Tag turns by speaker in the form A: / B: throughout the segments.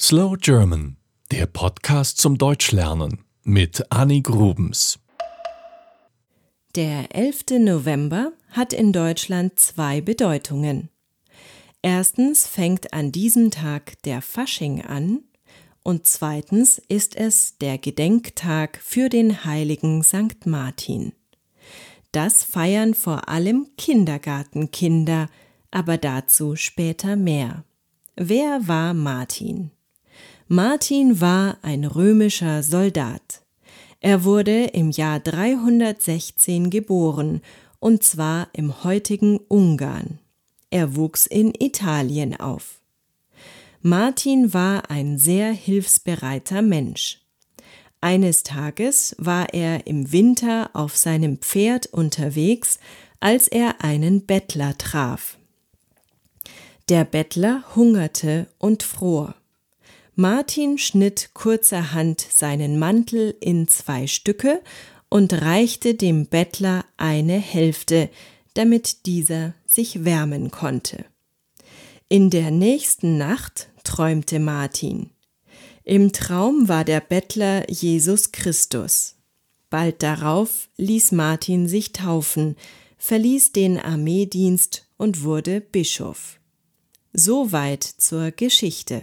A: Slow German, der Podcast zum Deutschlernen mit Annie Grubens.
B: Der 11. November hat in Deutschland zwei Bedeutungen. Erstens fängt an diesem Tag der Fasching an und zweitens ist es der Gedenktag für den heiligen St. Martin. Das feiern vor allem Kindergartenkinder, aber dazu später mehr. Wer war Martin? Martin war ein römischer Soldat. Er wurde im Jahr 316 geboren, und zwar im heutigen Ungarn. Er wuchs in Italien auf. Martin war ein sehr hilfsbereiter Mensch. Eines Tages war er im Winter auf seinem Pferd unterwegs, als er einen Bettler traf. Der Bettler hungerte und fror. Martin schnitt kurzerhand seinen Mantel in zwei Stücke und reichte dem Bettler eine Hälfte, damit dieser sich wärmen konnte. In der nächsten Nacht träumte Martin. Im Traum war der Bettler Jesus Christus. Bald darauf ließ Martin sich taufen, verließ den Armeedienst und wurde Bischof. Soweit zur Geschichte.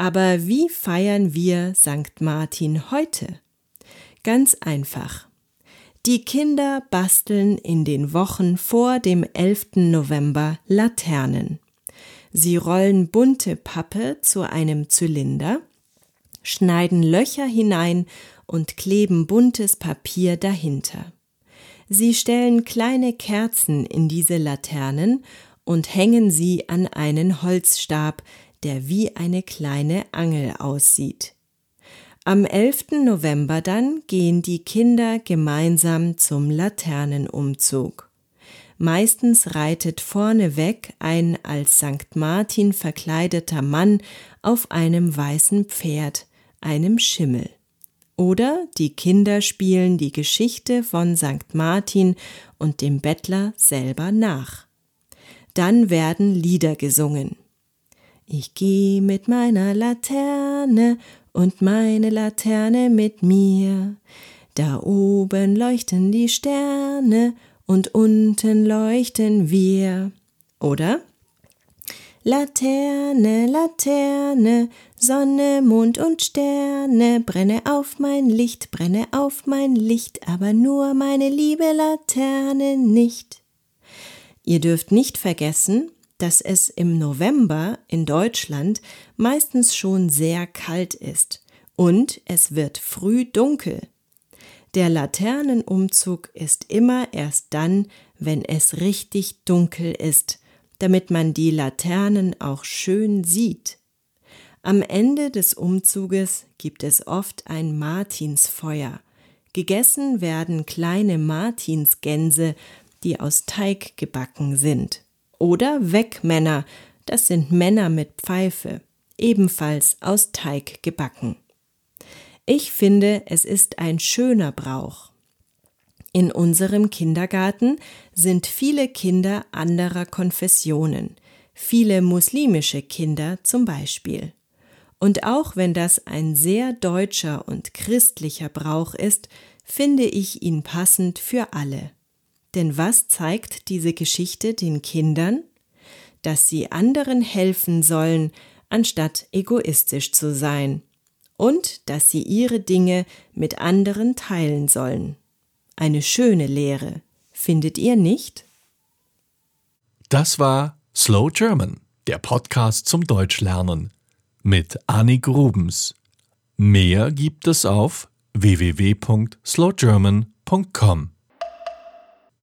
B: Aber wie feiern wir St. Martin heute? Ganz einfach. Die Kinder basteln in den Wochen vor dem 11. November Laternen. Sie rollen bunte Pappe zu einem Zylinder, schneiden Löcher hinein und kleben buntes Papier dahinter. Sie stellen kleine Kerzen in diese Laternen und hängen sie an einen Holzstab, der wie eine kleine Angel aussieht. Am 11. November dann gehen die Kinder gemeinsam zum Laternenumzug. Meistens reitet vorneweg ein als St. Martin verkleideter Mann auf einem weißen Pferd, einem Schimmel. Oder die Kinder spielen die Geschichte von St. Martin und dem Bettler selber nach. Dann werden Lieder gesungen. Ich geh mit meiner Laterne und meine Laterne mit mir. Da oben leuchten die Sterne und unten leuchten wir. Oder? Laterne, Laterne, Sonne, Mond und Sterne, brenne auf mein Licht, brenne auf mein Licht, aber nur meine liebe Laterne nicht. Ihr dürft nicht vergessen, dass es im November in Deutschland meistens schon sehr kalt ist und es wird früh dunkel. Der Laternenumzug ist immer erst dann, wenn es richtig dunkel ist, damit man die Laternen auch schön sieht. Am Ende des Umzuges gibt es oft ein Martinsfeuer. Gegessen werden kleine Martinsgänse, die aus Teig gebacken sind. Oder Wegmänner, das sind Männer mit Pfeife, ebenfalls aus Teig gebacken. Ich finde, es ist ein schöner Brauch. In unserem Kindergarten sind viele Kinder anderer Konfessionen, viele muslimische Kinder zum Beispiel. Und auch wenn das ein sehr deutscher und christlicher Brauch ist, finde ich ihn passend für alle. Denn was zeigt diese Geschichte den Kindern? Dass sie anderen helfen sollen, anstatt egoistisch zu sein und dass sie ihre Dinge mit anderen teilen sollen. Eine schöne Lehre, findet ihr nicht?
A: Das war Slow German, der Podcast zum Deutschlernen mit Annie Grubens. Mehr gibt es auf www.slowgerman.com.